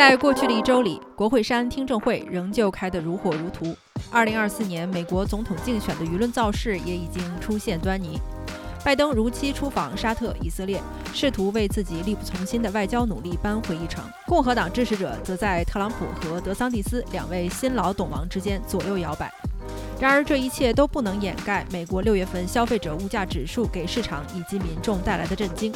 在过去的一周里，国会山听证会仍旧开得如火如荼。二零二四年美国总统竞选的舆论造势也已经出现端倪。拜登如期出访沙特、以色列，试图为自己力不从心的外交努力扳回一城。共和党支持者则在特朗普和德桑蒂斯两位新老董王之间左右摇摆。然而，这一切都不能掩盖美国六月份消费者物价指数给市场以及民众带来的震惊。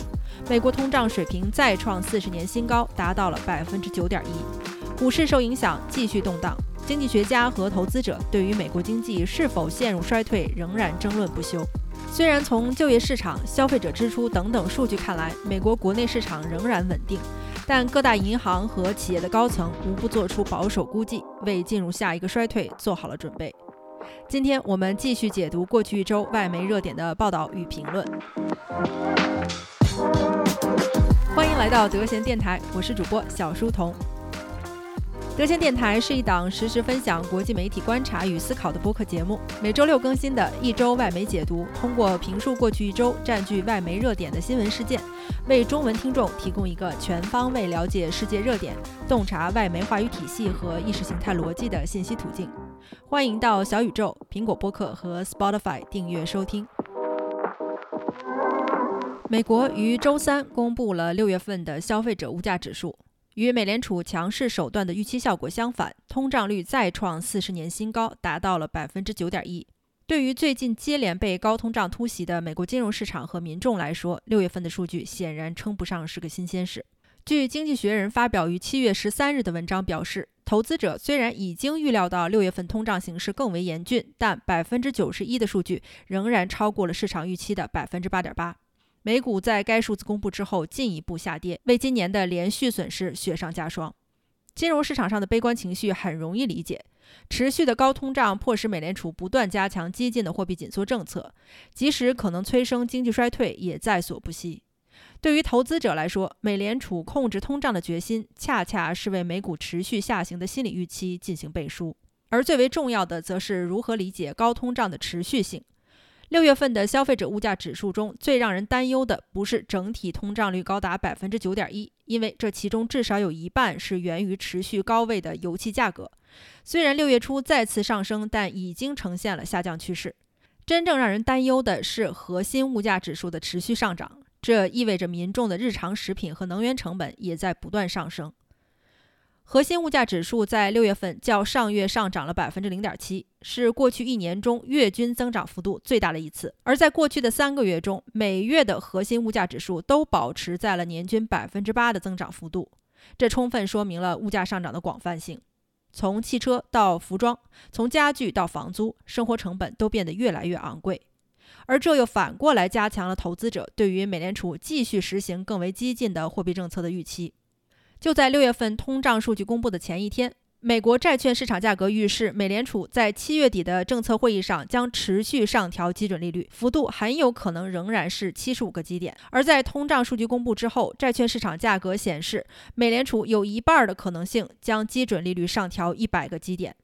美国通胀水平再创四十年新高，达到了百分之九点一。股市受影响，继续动荡。经济学家和投资者对于美国经济是否陷入衰退仍然争论不休。虽然从就业市场、消费者支出等等数据看来，美国国内市场仍然稳定，但各大银行和企业的高层无不做出保守估计，为进入下一个衰退做好了准备。今天我们继续解读过去一周外媒热点的报道与评论。欢迎来到德贤电台，我是主播小书童。德贤电台是一档实时分享国际媒体观察与思考的播客节目，每周六更新的一周外媒解读，通过评述过去一周占据外媒热点的新闻事件，为中文听众提供一个全方位了解世界热点、洞察外媒话语体系和意识形态逻辑的信息途径。欢迎到小宇宙、苹果播客和 Spotify 订阅收听。美国于周三公布了六月份的消费者物价指数。与美联储强势手段的预期效果相反，通胀率再创四十年新高，达到了百分之九点一。对于最近接连被高通胀突袭的美国金融市场和民众来说，六月份的数据显然称不上是个新鲜事。据《经济学人》发表于七月十三日的文章表示，投资者虽然已经预料到六月份通胀形势更为严峻，但百分之九十一的数据仍然超过了市场预期的百分之八点八。美股在该数字公布之后进一步下跌，为今年的连续损失雪上加霜。金融市场上的悲观情绪很容易理解，持续的高通胀迫使美联储不断加强激进的货币紧缩政策，即使可能催生经济衰退也在所不惜。对于投资者来说，美联储控制通胀的决心恰恰是为美股持续下行的心理预期进行背书，而最为重要的则是如何理解高通胀的持续性。六月份的消费者物价指数中最让人担忧的，不是整体通胀率高达百分之九点一，因为这其中至少有一半是源于持续高位的油气价格。虽然六月初再次上升，但已经呈现了下降趋势。真正让人担忧的是核心物价指数的持续上涨，这意味着民众的日常食品和能源成本也在不断上升。核心物价指数在六月份较上月上涨了百分之零点七，是过去一年中月均增长幅度最大的一次。而在过去的三个月中，每月的核心物价指数都保持在了年均百分之八的增长幅度，这充分说明了物价上涨的广泛性。从汽车到服装，从家具到房租，生活成本都变得越来越昂贵，而这又反过来加强了投资者对于美联储继续实行更为激进的货币政策的预期。就在六月份通胀数据公布的前一天，美国债券市场价格预示，美联储在七月底的政策会议上将持续上调基准利率，幅度很有可能仍然是七十五个基点。而在通胀数据公布之后，债券市场价格显示，美联储有一半的可能性将基准利率上调一百个基点。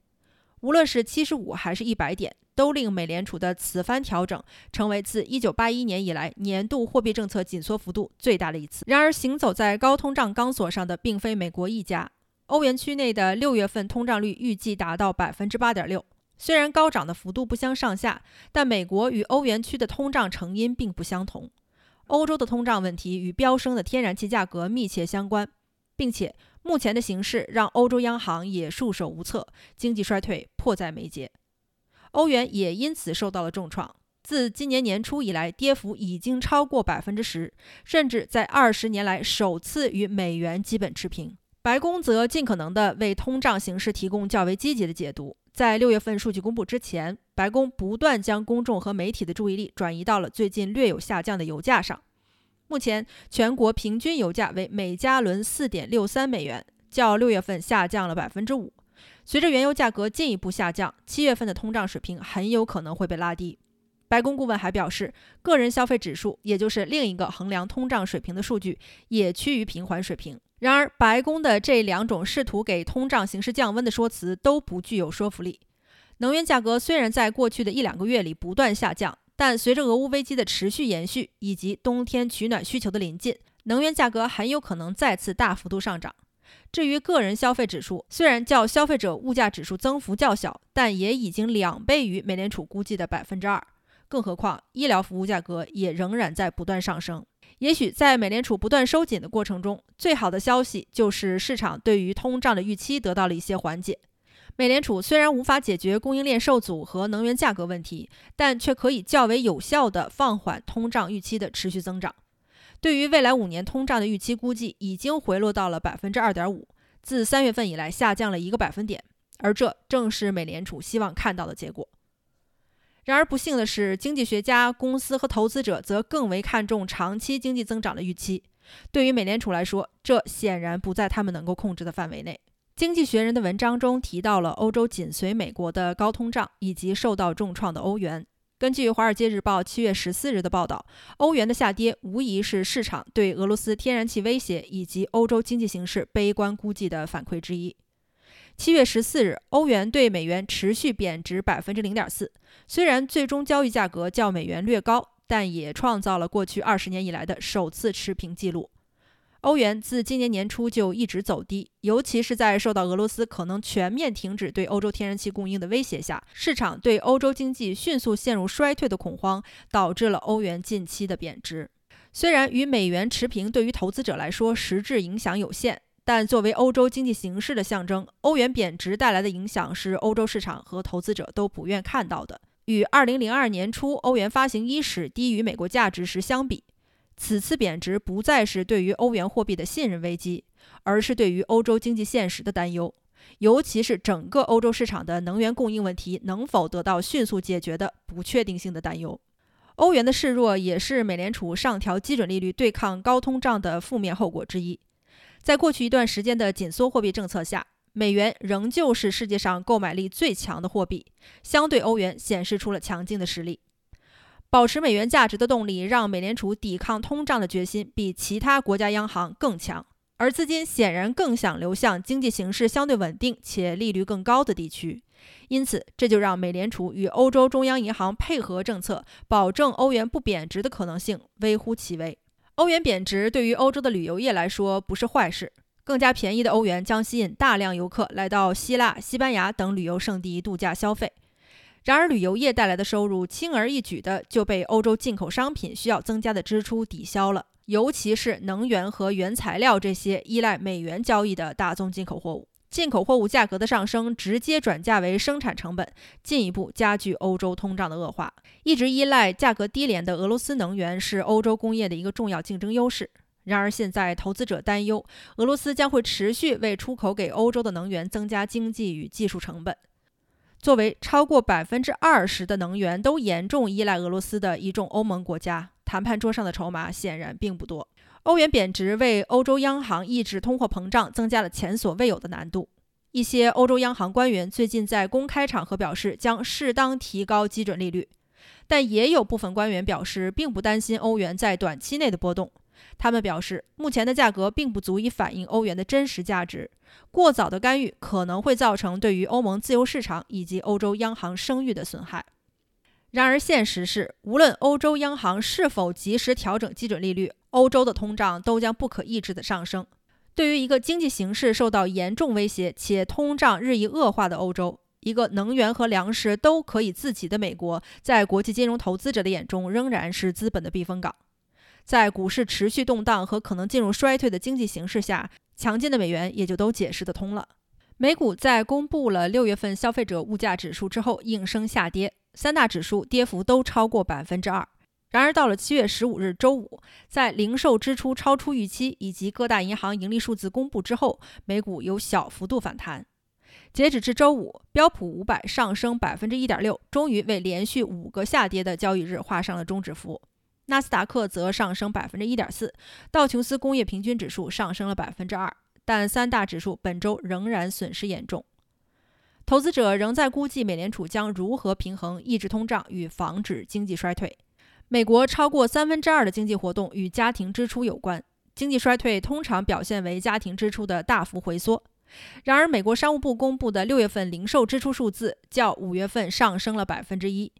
无论是七十五还是一百点，都令美联储的此番调整成为自一九八一年以来年度货币政策紧缩幅度最大的一次。然而，行走在高通胀钢索上的并非美国一家。欧元区内的六月份通胀率预计达到百分之八点六。虽然高涨的幅度不相上下，但美国与欧元区的通胀成因并不相同。欧洲的通胀问题与飙升的天然气价格密切相关，并且。目前的形势让欧洲央行也束手无策，经济衰退迫在眉睫，欧元也因此受到了重创。自今年年初以来，跌幅已经超过百分之十，甚至在二十年来首次与美元基本持平。白宫则尽可能地为通胀形势提供较为积极的解读。在六月份数据公布之前，白宫不断将公众和媒体的注意力转移到了最近略有下降的油价上。目前全国平均油价为每加仑四点六三美元，较六月份下降了百分之五。随着原油价格进一步下降，七月份的通胀水平很有可能会被拉低。白宫顾问还表示，个人消费指数，也就是另一个衡量通胀水平的数据，也趋于平缓水平。然而，白宫的这两种试图给通胀形势降温的说辞都不具有说服力。能源价格虽然在过去的一两个月里不断下降。但随着俄乌危机的持续延续以及冬天取暖需求的临近，能源价格很有可能再次大幅度上涨。至于个人消费指数，虽然较消费者物价指数增幅较小，但也已经两倍于美联储估计的百分之二。更何况，医疗服务价格也仍然在不断上升。也许在美联储不断收紧的过程中，最好的消息就是市场对于通胀的预期得到了一些缓解。美联储虽然无法解决供应链受阻和能源价格问题，但却可以较为有效地放缓通胀预期的持续增长。对于未来五年通胀的预期估计已经回落到了百分之二点五，自三月份以来下降了一个百分点，而这正是美联储希望看到的结果。然而不幸的是，经济学家、公司和投资者则更为看重长期经济增长的预期。对于美联储来说，这显然不在他们能够控制的范围内。经济学人的文章中提到了欧洲紧随美国的高通胀以及受到重创的欧元。根据《华尔街日报》七月十四日的报道，欧元的下跌无疑是市场对俄罗斯天然气威胁以及欧洲经济形势悲观估计的反馈之一。七月十四日，欧元对美元持续贬值百分之零点四，虽然最终交易价格较美元略高，但也创造了过去二十年以来的首次持平记录。欧元自今年年初就一直走低，尤其是在受到俄罗斯可能全面停止对欧洲天然气供应的威胁下，市场对欧洲经济迅速陷入衰退的恐慌，导致了欧元近期的贬值。虽然与美元持平对于投资者来说实质影响有限，但作为欧洲经济形势的象征，欧元贬值带来的影响是欧洲市场和投资者都不愿看到的。与2002年初欧元发行伊始低于美国价值时相比。此次贬值不再是对于欧元货币的信任危机，而是对于欧洲经济现实的担忧，尤其是整个欧洲市场的能源供应问题能否得到迅速解决的不确定性的担忧。欧元的示弱也是美联储上调基准利率对抗高通胀的负面后果之一。在过去一段时间的紧缩货币政策下，美元仍旧是世界上购买力最强的货币，相对欧元显示出了强劲的实力。保持美元价值的动力，让美联储抵抗通胀的决心比其他国家央行更强，而资金显然更想流向经济形势相对稳定且利率更高的地区。因此，这就让美联储与欧洲中央银行配合政策，保证欧元不贬值的可能性微乎其微。欧元贬值对于欧洲的旅游业来说不是坏事，更加便宜的欧元将吸引大量游客来到希腊、西班牙等旅游胜地度假消费。然而，旅游业带来的收入轻而易举地就被欧洲进口商品需要增加的支出抵消了，尤其是能源和原材料这些依赖美元交易的大宗进口货物。进口货物价格的上升直接转嫁为生产成本，进一步加剧欧洲通胀的恶化。一直依赖价格低廉的俄罗斯能源是欧洲工业的一个重要竞争优势。然而，现在投资者担忧俄罗斯将会持续为出口给欧洲的能源增加经济与技术成本。作为超过百分之二十的能源都严重依赖俄罗斯的一众欧盟国家，谈判桌上的筹码显然并不多。欧元贬值为欧洲央行抑制通货膨胀增加了前所未有的难度。一些欧洲央行官员最近在公开场合表示将适当提高基准利率，但也有部分官员表示并不担心欧元在短期内的波动。他们表示，目前的价格并不足以反映欧元的真实价值。过早的干预可能会造成对于欧盟自由市场以及欧洲央行声誉的损害。然而，现实是，无论欧洲央行是否及时调整基准利率，欧洲的通胀都将不可抑制地上升。对于一个经济形势受到严重威胁且通胀日益恶化的欧洲，一个能源和粮食都可以自给的美国，在国际金融投资者的眼中仍然是资本的避风港。在股市持续动荡和可能进入衰退的经济形势下，强劲的美元也就都解释得通了。美股在公布了六月份消费者物价指数之后应声下跌，三大指数跌幅都超过百分之二。然而到了七月十五日周五，在零售支出超出预期以及各大银行盈利数字公布之后，美股有小幅度反弹。截止至周五，标普五百上升百分之一点六，终于为连续五个下跌的交易日画上了终止符。纳斯达克则上升百分之一点四，道琼斯工业平均指数上升了百分之二，但三大指数本周仍然损失严重。投资者仍在估计美联储将如何平衡抑制通胀与防止经济衰退。美国超过三分之二的经济活动与家庭支出有关，经济衰退通常表现为家庭支出的大幅回缩。然而，美国商务部公布的六月份零售支出数字较五月份上升了百分之一。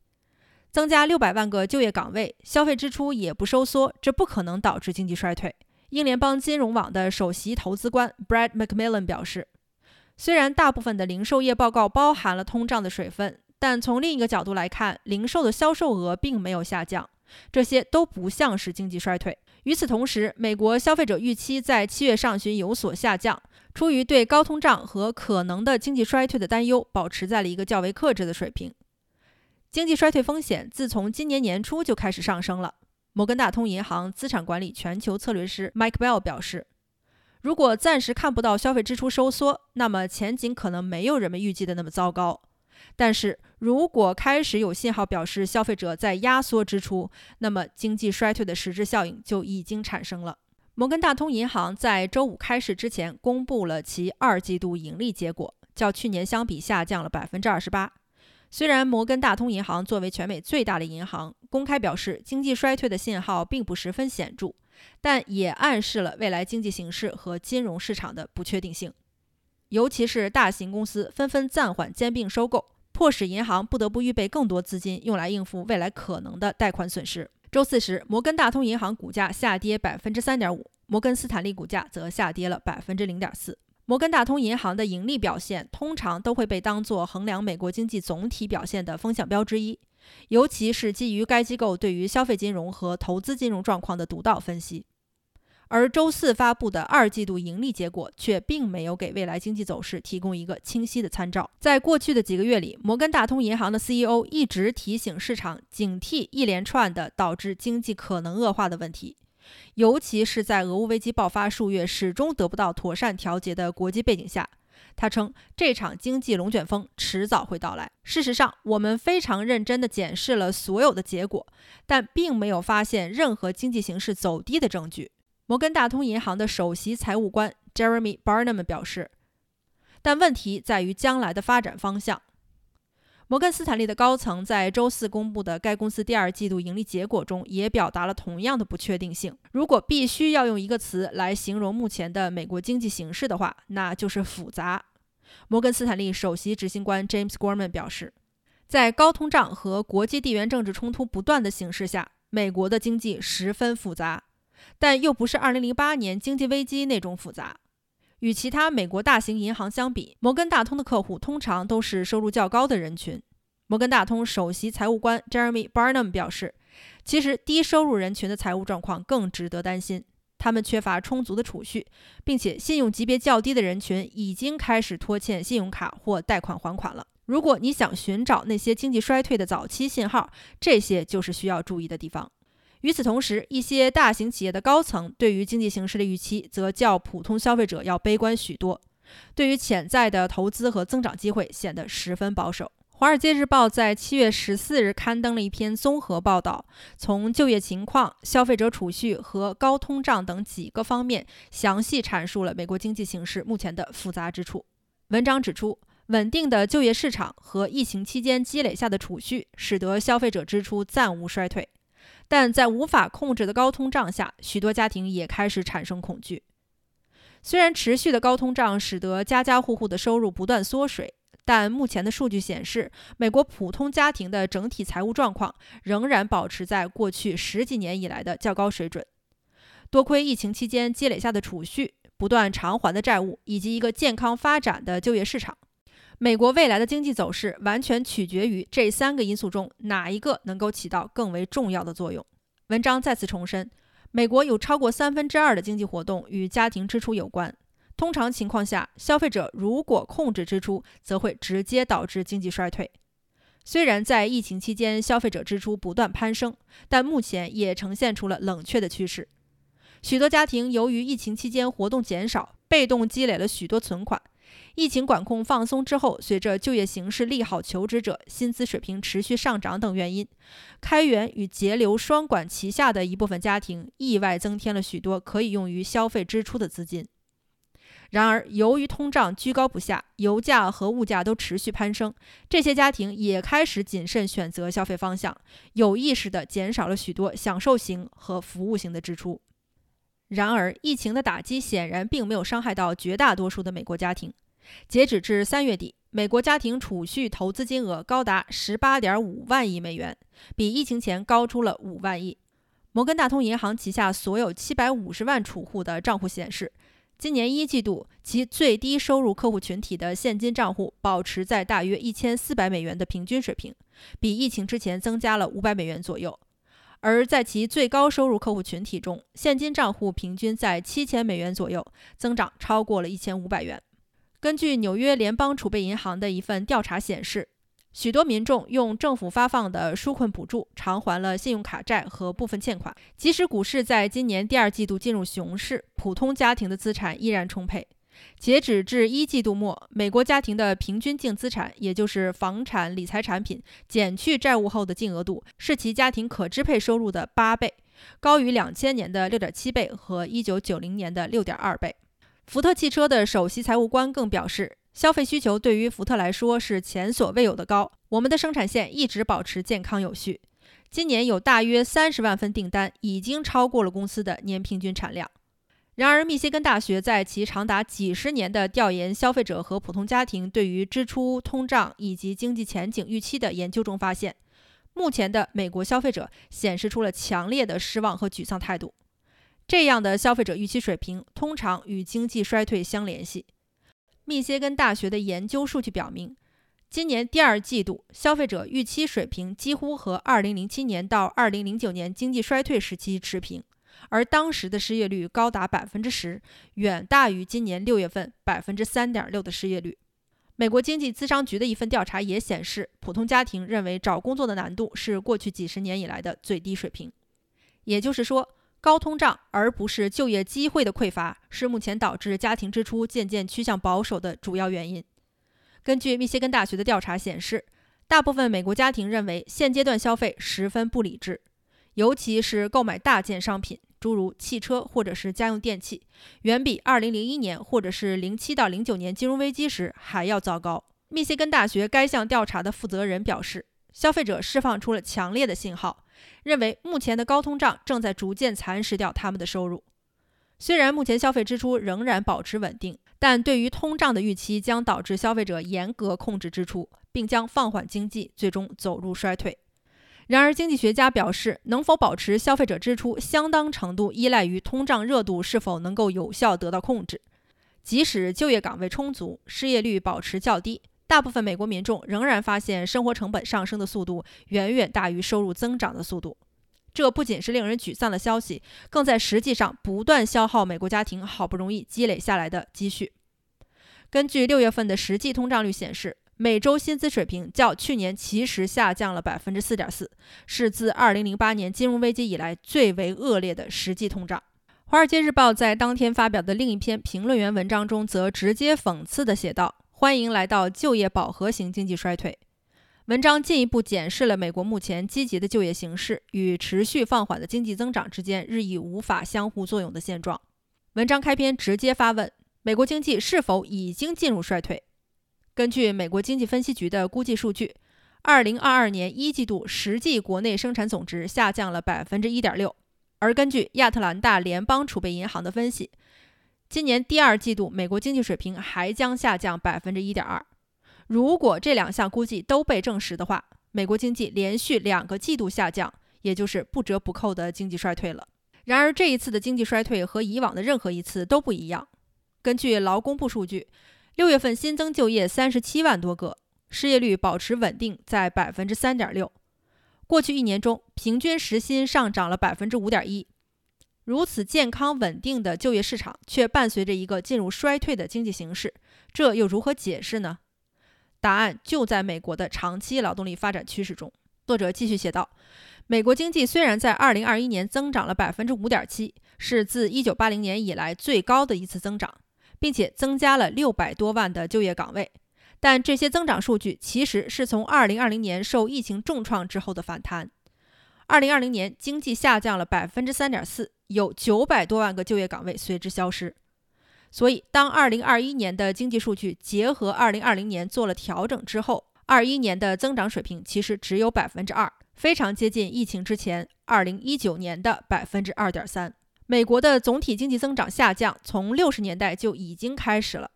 增加六百万个就业岗位，消费支出也不收缩，这不可能导致经济衰退，英联邦金融网的首席投资官 Brad McMillan 表示，虽然大部分的零售业报告包含了通胀的水分，但从另一个角度来看，零售的销售额并没有下降，这些都不像是经济衰退。与此同时，美国消费者预期在七月上旬有所下降。出于对高通胀和可能的经济衰退的担忧，保持在了一个较为克制的水平。经济衰退风险自从今年年初就开始上升了。摩根大通银行资产管理全球策略师 Mike Bell 表示：“如果暂时看不到消费支出收缩，那么前景可能没有人们预计的那么糟糕。但是如果开始有信号表示消费者在压缩支出，那么经济衰退的实质效应就已经产生了。”摩根大通银行在周五开市之前公布了其二季度盈利结果，较去年相比下降了百分之二十八。虽然摩根大通银行作为全美最大的银行，公开表示经济衰退的信号并不十分显著，但也暗示了未来经济形势和金融市场的不确定性。尤其是大型公司纷纷暂缓兼并收购，迫使银行不得不预备更多资金，用来应付未来可能的贷款损失。周四时，摩根大通银行股价下跌百分之三点五，摩根斯坦利股价则下跌了百分之零点四。摩根大通银行的盈利表现通常都会被当作衡量美国经济总体表现的风向标之一，尤其是基于该机构对于消费金融和投资金融状况的独到分析。而周四发布的二季度盈利结果却并没有给未来经济走势提供一个清晰的参照。在过去的几个月里，摩根大通银行的 CEO 一直提醒市场警惕一连串的导致经济可能恶化的问题，尤其是在俄乌危机爆发数月始终得不到妥善调节的国际背景下。他称，这场经济龙卷风迟早会到来。事实上，我们非常认真地检视了所有的结果，但并没有发现任何经济形势走低的证据。摩根大通银行的首席财务官 Jeremy Barnum 表示，但问题在于将来的发展方向。摩根斯坦利的高层在周四公布的该公司第二季度盈利结果中也表达了同样的不确定性。如果必须要用一个词来形容目前的美国经济形势的话，那就是复杂。摩根斯坦利首席执行官 James Gorman 表示，在高通胀和国际地缘政治冲突不断的形势下，美国的经济十分复杂。但又不是2008年经济危机那种复杂。与其他美国大型银行相比，摩根大通的客户通常都是收入较高的人群。摩根大通首席财务官 Jeremy Barnum 表示，其实低收入人群的财务状况更值得担心，他们缺乏充足的储蓄，并且信用级别较低的人群已经开始拖欠信用卡或贷款还款了。如果你想寻找那些经济衰退的早期信号，这些就是需要注意的地方。与此同时，一些大型企业的高层对于经济形势的预期则较普通消费者要悲观许多，对于潜在的投资和增长机会显得十分保守。《华尔街日报》在七月十四日刊登了一篇综合报道，从就业情况、消费者储蓄和高通胀等几个方面，详细阐述了美国经济形势目前的复杂之处。文章指出，稳定的就业市场和疫情期间积累下的储蓄，使得消费者支出暂无衰退。但在无法控制的高通胀下，许多家庭也开始产生恐惧。虽然持续的高通胀使得家家户户的收入不断缩水，但目前的数据显示，美国普通家庭的整体财务状况仍然保持在过去十几年以来的较高水准。多亏疫情期间积累下的储蓄、不断偿还的债务以及一个健康发展的就业市场。美国未来的经济走势完全取决于这三个因素中哪一个能够起到更为重要的作用。文章再次重申，美国有超过三分之二的经济活动与家庭支出有关。通常情况下，消费者如果控制支出，则会直接导致经济衰退。虽然在疫情期间消费者支出不断攀升，但目前也呈现出了冷却的趋势。许多家庭由于疫情期间活动减少，被动积累了许多存款。疫情管控放松之后，随着就业形势利好求职者薪资水平持续上涨等原因，开源与节流双管齐下的一部分家庭意外增添了许多可以用于消费支出的资金。然而，由于通胀居高不下，油价和物价都持续攀升，这些家庭也开始谨慎选择消费方向，有意识地减少了许多享受型和服务型的支出。然而，疫情的打击显然并没有伤害到绝大多数的美国家庭。截止至三月底，美国家庭储蓄投资金额高达十八点五万亿美元，比疫情前高出了五万亿。摩根大通银行旗下所有750万储户的账户显示，今年一季度其最低收入客户群体的现金账户保持在大约1400美元的平均水平，比疫情之前增加了500美元左右。而在其最高收入客户群体中，现金账户平均在七千美元左右，增长超过了一千五百元。根据纽约联邦储备银行的一份调查显示，许多民众用政府发放的纾困补助偿还了信用卡债和部分欠款。即使股市在今年第二季度进入熊市，普通家庭的资产依然充沛。截止至一季度末，美国家庭的平均净资产，也就是房产、理财产品减去债务后的净额度，是其家庭可支配收入的八倍，高于两千年的六点七倍和一九九零年的六点二倍。福特汽车的首席财务官更表示，消费需求对于福特来说是前所未有的高。我们的生产线一直保持健康有序，今年有大约三十万份订单，已经超过了公司的年平均产量。然而，密歇根大学在其长达几十年的调研消费者和普通家庭对于支出、通胀以及经济前景预期的研究中发现，目前的美国消费者显示出了强烈的失望和沮丧态度。这样的消费者预期水平通常与经济衰退相联系。密歇根大学的研究数据表明，今年第二季度消费者预期水平几乎和2007年到2009年经济衰退时期持平。而当时的失业率高达百分之十，远大于今年六月份百分之三点六的失业率。美国经济咨商局的一份调查也显示，普通家庭认为找工作的难度是过去几十年以来的最低水平。也就是说，高通胀而不是就业机会的匮乏，是目前导致家庭支出渐渐趋向保守的主要原因。根据密歇根大学的调查显示，大部分美国家庭认为现阶段消费十分不理智，尤其是购买大件商品。诸如汽车或者是家用电器，远比2001年或者是07到09年金融危机时还要糟糕。密歇根大学该项调查的负责人表示，消费者释放出了强烈的信号，认为目前的高通胀正在逐渐蚕食掉他们的收入。虽然目前消费支出仍然保持稳定，但对于通胀的预期将导致消费者严格控制支出，并将放缓经济，最终走入衰退。然而，经济学家表示，能否保持消费者支出，相当程度依赖于通胀热度是否能够有效得到控制。即使就业岗位充足，失业率保持较低，大部分美国民众仍然发现生活成本上升的速度远远大于收入增长的速度。这不仅是令人沮丧的消息，更在实际上不断消耗美国家庭好不容易积累下来的积蓄。根据六月份的实际通胀率显示。每周薪资水平较去年其实下降了百分之四点四，是自二零零八年金融危机以来最为恶劣的实际通胀。《华尔街日报》在当天发表的另一篇评论员文章中，则直接讽刺地写道：“欢迎来到就业饱和型经济衰退。”文章进一步检视了美国目前积极的就业形势与持续放缓的经济增长之间日益无法相互作用的现状。文章开篇直接发问：美国经济是否已经进入衰退？根据美国经济分析局的估计数据，二零二二年一季度实际国内生产总值下降了百分之一点六。而根据亚特兰大联邦储备银行的分析，今年第二季度美国经济水平还将下降百分之一点二。如果这两项估计都被证实的话，美国经济连续两个季度下降，也就是不折不扣的经济衰退了。然而，这一次的经济衰退和以往的任何一次都不一样。根据劳工部数据。六月份新增就业三十七万多个，失业率保持稳定在百分之三点六。过去一年中，平均时薪上涨了百分之五点一。如此健康稳定的就业市场，却伴随着一个进入衰退的经济形势，这又如何解释呢？答案就在美国的长期劳动力发展趋势中。作者继续写道：美国经济虽然在二零二一年增长了百分之五点七，是自一九八零年以来最高的一次增长。并且增加了六百多万的就业岗位，但这些增长数据其实是从二零二零年受疫情重创之后的反弹。二零二零年经济下降了百分之三点四，有九百多万个就业岗位随之消失。所以，当二零二一年的经济数据结合二零二零年做了调整之后，二一年的增长水平其实只有百分之二，非常接近疫情之前二零一九年的百分之二点三。美国的总体经济增长下降，从六十年代就已经开始了。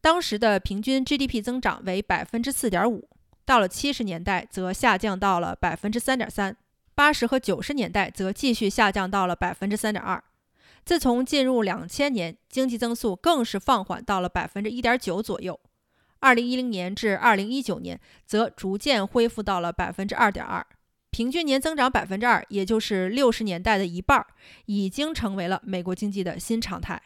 当时的平均 GDP 增长为百分之四点五，到了七十年代则下降到了百分之三点三。八十和九十年代则继续下降到了百分之三点二。自从进入两千年，经济增速更是放缓到了百分之一点九左右。二零一零年至二零一九年，则逐渐恢复到了百分之二点二，平均年增长百分之二，也就是六十年代的一半，已经成为了美国经济的新常态。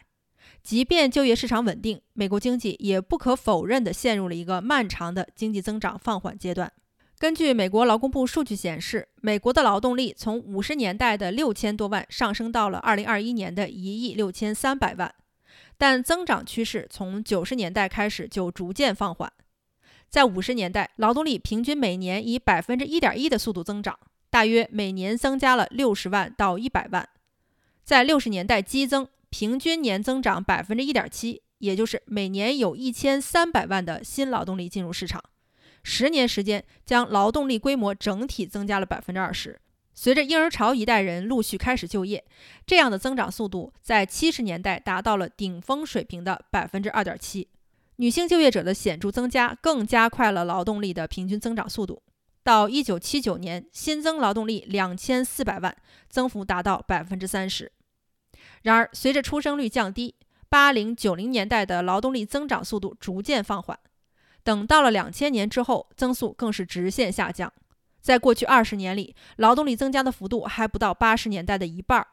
即便就业市场稳定，美国经济也不可否认地陷入了一个漫长的经济增长放缓阶段。根据美国劳工部数据显示，美国的劳动力从五十年代的六千多万上升到了二零二一年的一亿六千三百万，但增长趋势从九十年代开始就逐渐放缓。在五十年代，劳动力平均每年以百分之一点一的速度增长，大约每年增加了六十万到一百万。在六十年代激增，平均年增长百分之一点七，也就是每年有一千三百万的新劳动力进入市场。十年时间，将劳动力规模整体增加了百分之二十。随着婴儿潮一代人陆续开始就业，这样的增长速度在七十年代达到了顶峰水平的百分之二点七。女性就业者的显著增加更加快了劳动力的平均增长速度。到一九七九年，新增劳动力两千四百万，增幅达到百分之三十。然而，随着出生率降低，八零九零年代的劳动力增长速度逐渐放缓。等到了两千年之后，增速更是直线下降。在过去二十年里，劳动力增加的幅度还不到八十年代的一半儿，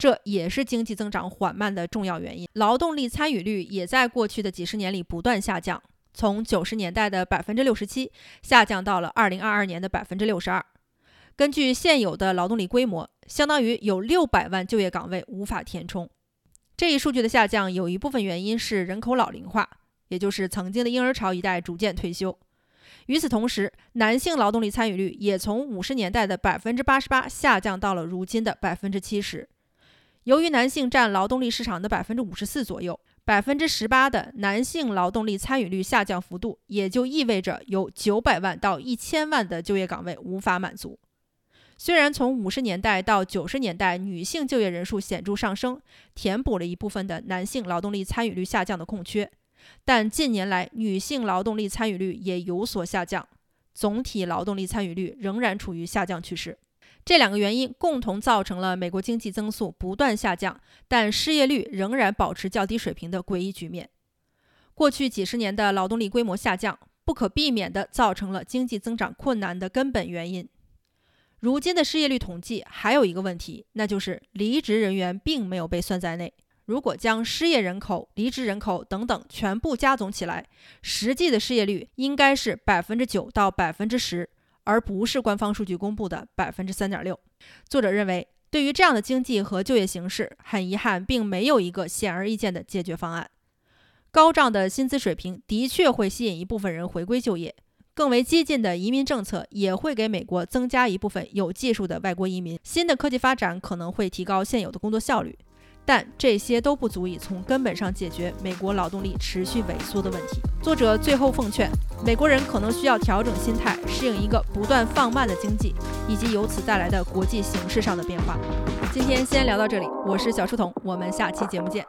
这也是经济增长缓慢的重要原因。劳动力参与率也在过去的几十年里不断下降，从九十年代的百分之六十七下降到了二零二二年的百分之六十二。根据现有的劳动力规模，相当于有六百万就业岗位无法填充。这一数据的下降有一部分原因是人口老龄化。也就是曾经的婴儿潮一代逐渐退休，与此同时，男性劳动力参与率也从五十年代的百分之八十八下降到了如今的百分之七十。由于男性占劳动力市场的百分之五十四左右，百分之十八的男性劳动力参与率下降幅度，也就意味着有九百万到一千万的就业岗位无法满足。虽然从五十年代到九十年代，女性就业人数显著上升，填补了一部分的男性劳动力参与率下降的空缺。但近年来，女性劳动力参与率也有所下降，总体劳动力参与率仍然处于下降趋势。这两个原因共同造成了美国经济增速不断下降，但失业率仍然保持较低水平的诡异局面。过去几十年的劳动力规模下降，不可避免地造成了经济增长困难的根本原因。如今的失业率统计还有一个问题，那就是离职人员并没有被算在内。如果将失业人口、离职人口等等全部加总起来，实际的失业率应该是百分之九到百分之十，而不是官方数据公布的百分之三点六。作者认为，对于这样的经济和就业形势，很遗憾，并没有一个显而易见的解决方案。高涨的薪资水平的确会吸引一部分人回归就业，更为激进的移民政策也会给美国增加一部分有技术的外国移民。新的科技发展可能会提高现有的工作效率。但这些都不足以从根本上解决美国劳动力持续萎缩的问题。作者最后奉劝，美国人可能需要调整心态，适应一个不断放慢的经济，以及由此带来的国际形势上的变化。今天先聊到这里，我是小书童，我们下期节目见。